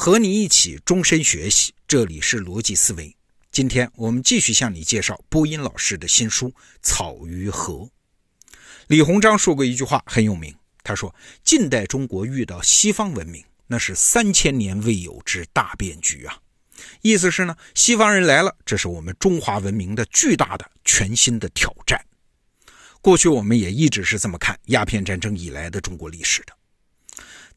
和你一起终身学习，这里是逻辑思维。今天我们继续向你介绍播音老师的新书《草鱼河》。李鸿章说过一句话很有名，他说：“近代中国遇到西方文明，那是三千年未有之大变局啊！”意思是呢，西方人来了，这是我们中华文明的巨大的、全新的挑战。过去我们也一直是这么看鸦片战争以来的中国历史的。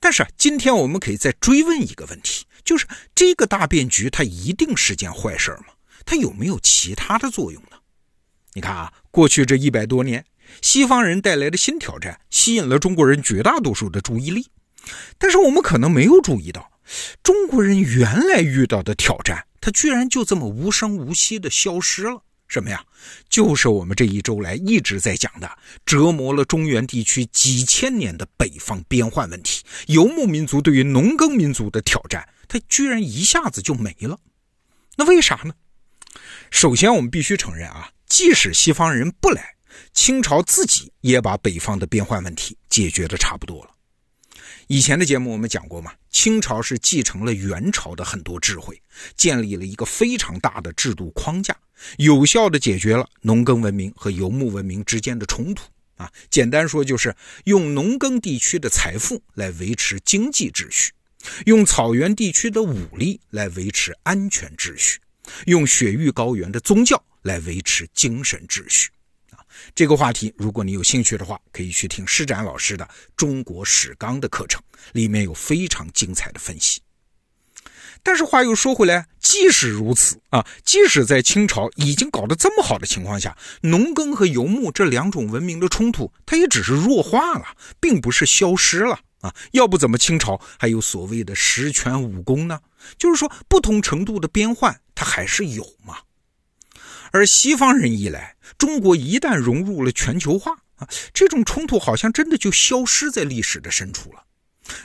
但是，今天我们可以再追问一个问题，就是这个大变局它一定是件坏事吗？它有没有其他的作用呢？你看啊，过去这一百多年，西方人带来的新挑战吸引了中国人绝大多数的注意力，但是我们可能没有注意到，中国人原来遇到的挑战，它居然就这么无声无息的消失了。什么呀？就是我们这一周来一直在讲的，折磨了中原地区几千年的北方边患问题，游牧民族对于农耕民族的挑战，它居然一下子就没了。那为啥呢？首先，我们必须承认啊，即使西方人不来，清朝自己也把北方的边患问题解决的差不多了。以前的节目我们讲过嘛，清朝是继承了元朝的很多智慧，建立了一个非常大的制度框架。有效的解决了农耕文明和游牧文明之间的冲突啊！简单说就是用农耕地区的财富来维持经济秩序，用草原地区的武力来维持安全秩序，用雪域高原的宗教来维持精神秩序！这个话题，如果你有兴趣的话，可以去听施展老师的《中国史纲》的课程，里面有非常精彩的分析。但是话又说回来，即使如此啊，即使在清朝已经搞得这么好的情况下，农耕和游牧这两种文明的冲突，它也只是弱化了，并不是消失了啊。要不怎么清朝还有所谓的十全武功呢？就是说，不同程度的边患它还是有嘛。而西方人一来，中国一旦融入了全球化啊，这种冲突好像真的就消失在历史的深处了。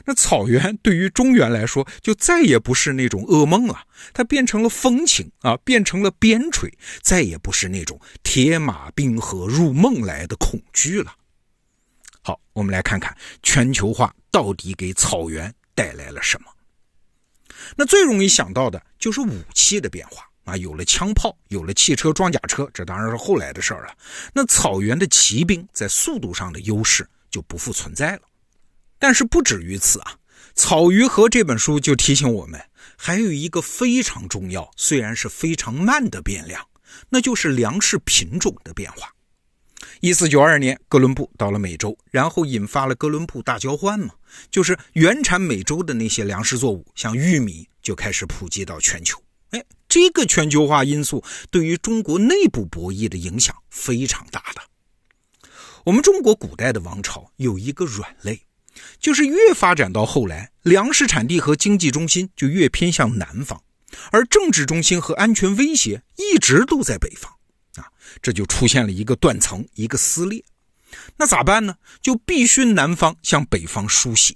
那草原对于中原来说，就再也不是那种噩梦了，它变成了风情啊，变成了边陲，再也不是那种铁马冰河入梦来的恐惧了。好，我们来看看全球化到底给草原带来了什么。那最容易想到的就是武器的变化啊，有了枪炮，有了汽车、装甲车，这当然是后来的事儿了。那草原的骑兵在速度上的优势就不复存在了。但是不止于此啊，《草鱼河》这本书就提醒我们，还有一个非常重要，虽然是非常慢的变量，那就是粮食品种的变化。一四九二年，哥伦布到了美洲，然后引发了哥伦布大交换嘛，就是原产美洲的那些粮食作物，像玉米，就开始普及到全球。这个全球化因素对于中国内部博弈的影响非常大的。我们中国古代的王朝有一个软肋。就是越发展到后来，粮食产地和经济中心就越偏向南方，而政治中心和安全威胁一直都在北方，啊，这就出现了一个断层，一个撕裂。那咋办呢？就必须南方向北方输血，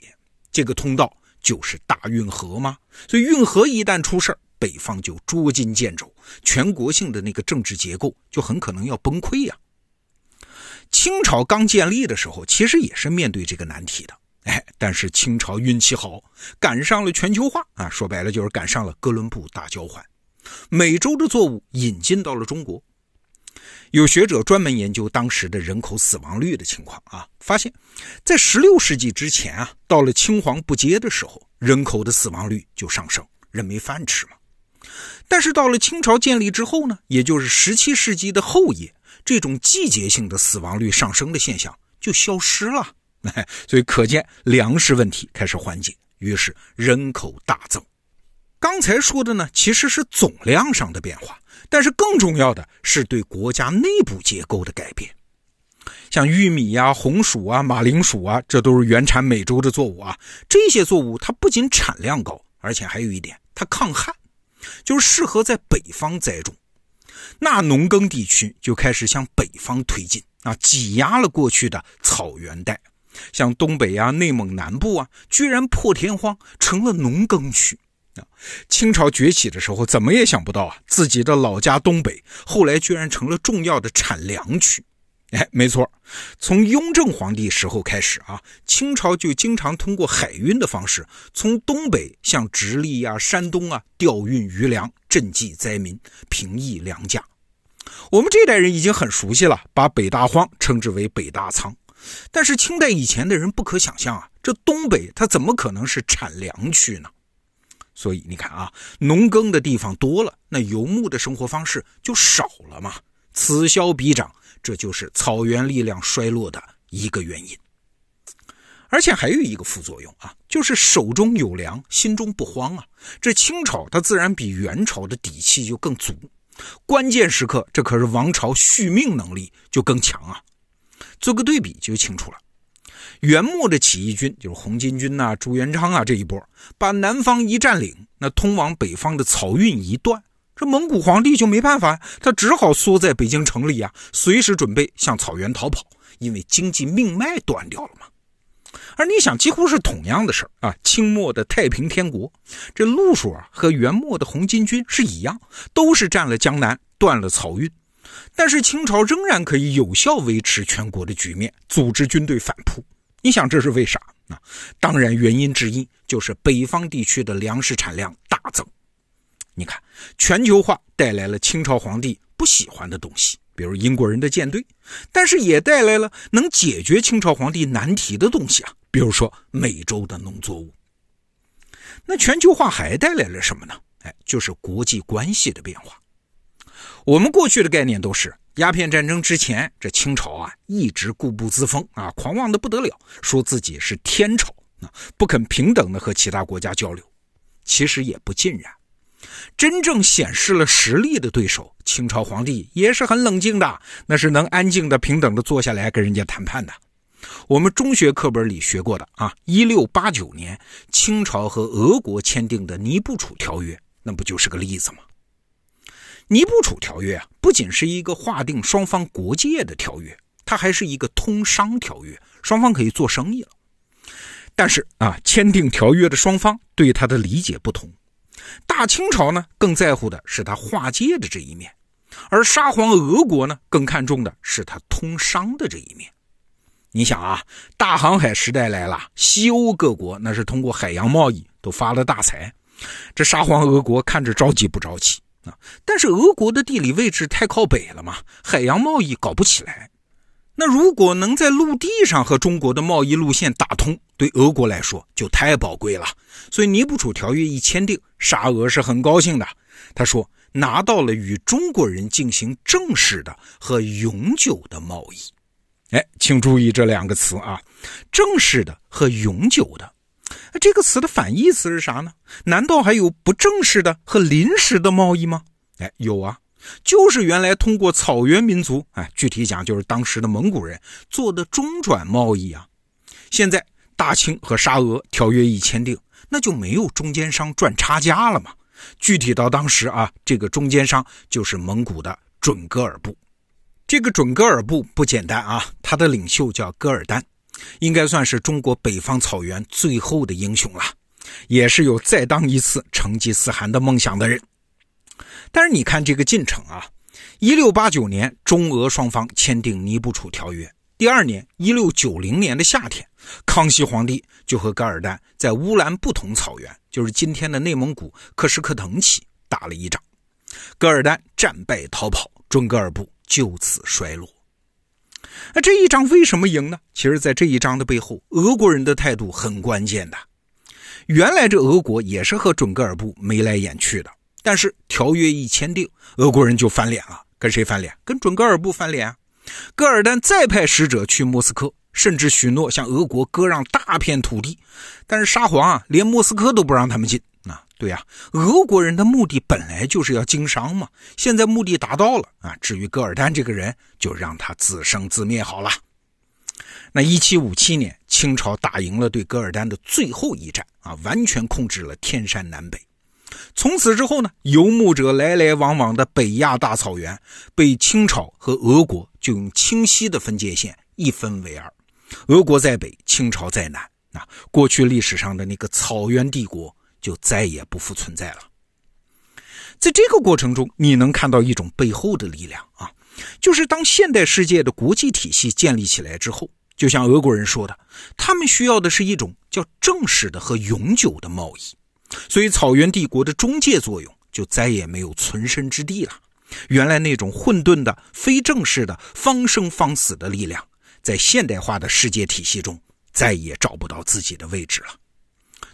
这个通道就是大运河吗？所以运河一旦出事北方就捉襟见肘，全国性的那个政治结构就很可能要崩溃呀。清朝刚建立的时候，其实也是面对这个难题的。哎，但是清朝运气好，赶上了全球化啊！说白了就是赶上了哥伦布大交换，美洲的作物引进到了中国。有学者专门研究当时的人口死亡率的情况啊，发现，在16世纪之前啊，到了青黄不接的时候，人口的死亡率就上升，人没饭吃嘛。但是到了清朝建立之后呢，也就是17世纪的后叶，这种季节性的死亡率上升的现象就消失了。所以可见粮食问题开始缓解，于是人口大增。刚才说的呢，其实是总量上的变化，但是更重要的是对国家内部结构的改变。像玉米呀、红薯啊、马铃薯啊，这都是原产美洲的作物啊。这些作物它不仅产量高，而且还有一点，它抗旱，就是适合在北方栽种。那农耕地区就开始向北方推进啊，挤压了过去的草原带。像东北啊、内蒙南部啊，居然破天荒成了农耕区啊！清朝崛起的时候，怎么也想不到啊，自己的老家东北后来居然成了重要的产粮区哎，没错，从雍正皇帝时候开始啊，清朝就经常通过海运的方式，从东北向直隶啊、山东啊调运余粮，赈济灾民，平抑粮价。我们这代人已经很熟悉了，把北大荒称之为北大仓。但是清代以前的人不可想象啊，这东北它怎么可能是产粮区呢？所以你看啊，农耕的地方多了，那游牧的生活方式就少了嘛，此消彼长。这就是草原力量衰落的一个原因，而且还有一个副作用啊，就是手中有粮，心中不慌啊。这清朝它自然比元朝的底气就更足，关键时刻这可是王朝续命能力就更强啊。做个对比就清楚了，元末的起义军就是红巾军呐、朱元璋啊这一波，把南方一占领，那通往北方的漕运一断。这蒙古皇帝就没办法，他只好缩在北京城里啊，随时准备向草原逃跑，因为经济命脉断掉了嘛。而你想，几乎是同样的事儿啊，清末的太平天国，这路数啊和元末的红巾军是一样，都是占了江南，断了漕运，但是清朝仍然可以有效维持全国的局面，组织军队反扑。你想这是为啥？啊，当然原因之一就是北方地区的粮食产量大增。你看，全球化带来了清朝皇帝不喜欢的东西，比如英国人的舰队，但是也带来了能解决清朝皇帝难题的东西啊，比如说美洲的农作物。那全球化还带来了什么呢？哎，就是国际关系的变化。我们过去的概念都是鸦片战争之前，这清朝啊一直固步自封啊，狂妄的不得了，说自己是天朝啊，不肯平等的和其他国家交流。其实也不尽然。真正显示了实力的对手，清朝皇帝也是很冷静的，那是能安静的、平等的坐下来跟人家谈判的。我们中学课本里学过的啊，一六八九年清朝和俄国签订的《尼布楚条约》，那不就是个例子吗？《尼布楚条约》啊，不仅是一个划定双方国界的条约，它还是一个通商条约，双方可以做生意了。但是啊，签订条约的双方对它的理解不同。大清朝呢，更在乎的是他划界的这一面，而沙皇俄国呢，更看重的是他通商的这一面。你想啊，大航海时代来了，西欧各国那是通过海洋贸易都发了大财，这沙皇俄国看着着急不着急啊？但是俄国的地理位置太靠北了嘛，海洋贸易搞不起来。那如果能在陆地上和中国的贸易路线打通，对俄国来说就太宝贵了。所以《尼布楚条约》一签订，沙俄是很高兴的。他说拿到了与中国人进行正式的和永久的贸易。哎，请注意这两个词啊，正式的和永久的。这个词的反义词是啥呢？难道还有不正式的和临时的贸易吗？哎，有啊。就是原来通过草原民族，哎，具体讲就是当时的蒙古人做的中转贸易啊。现在大清和沙俄条约一签订，那就没有中间商赚差价了嘛。具体到当时啊，这个中间商就是蒙古的准噶尔部。这个准噶尔部不简单啊，他的领袖叫噶尔丹，应该算是中国北方草原最后的英雄了，也是有再当一次成吉思汗的梦想的人。但是你看这个进程啊，一六八九年中俄双方签订尼布楚条约，第二年一六九零年的夏天，康熙皇帝就和噶尔丹在乌兰布统草原，就是今天的内蒙古克什克腾旗打了一仗，噶尔丹战败逃跑，准噶尔部就此衰落。那这一仗为什么赢呢？其实，在这一仗的背后，俄国人的态度很关键的。原来这俄国也是和准噶尔部眉来眼去的。但是条约一签订，俄国人就翻脸了。跟谁翻脸？跟准噶尔部翻脸！噶尔丹再派使者去莫斯科，甚至许诺向俄国割让大片土地。但是沙皇啊，连莫斯科都不让他们进啊！对呀，俄国人的目的本来就是要经商嘛，现在目的达到了啊！至于噶尔丹这个人，就让他自生自灭好了。那一七五七年，清朝打赢了对噶尔丹的最后一战啊，完全控制了天山南北。从此之后呢，游牧者来来往往的北亚大草原，被清朝和俄国就用清晰的分界线一分为二，俄国在北，清朝在南。那过去历史上的那个草原帝国就再也不复存在了。在这个过程中，你能看到一种背后的力量啊，就是当现代世界的国际体系建立起来之后，就像俄国人说的，他们需要的是一种叫正式的和永久的贸易，所以草原帝国的中介作用就再也没有存身之地了。原来那种混沌的、非正式的、方生方死的力量，在现代化的世界体系中再也找不到自己的位置了。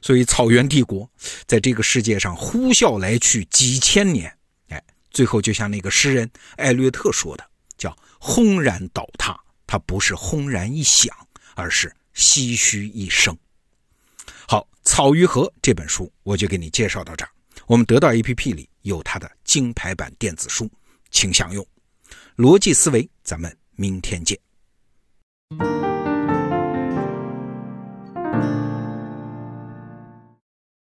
所以草原帝国在这个世界上呼啸来去几千年，哎，最后就像那个诗人艾略特说的，叫轰然倒塌。它不是轰然一响，而是唏嘘一声。《草鱼河》这本书我就给你介绍到这儿。我们得到 APP 里有它的金牌版电子书，请享用。逻辑思维，咱们明天见。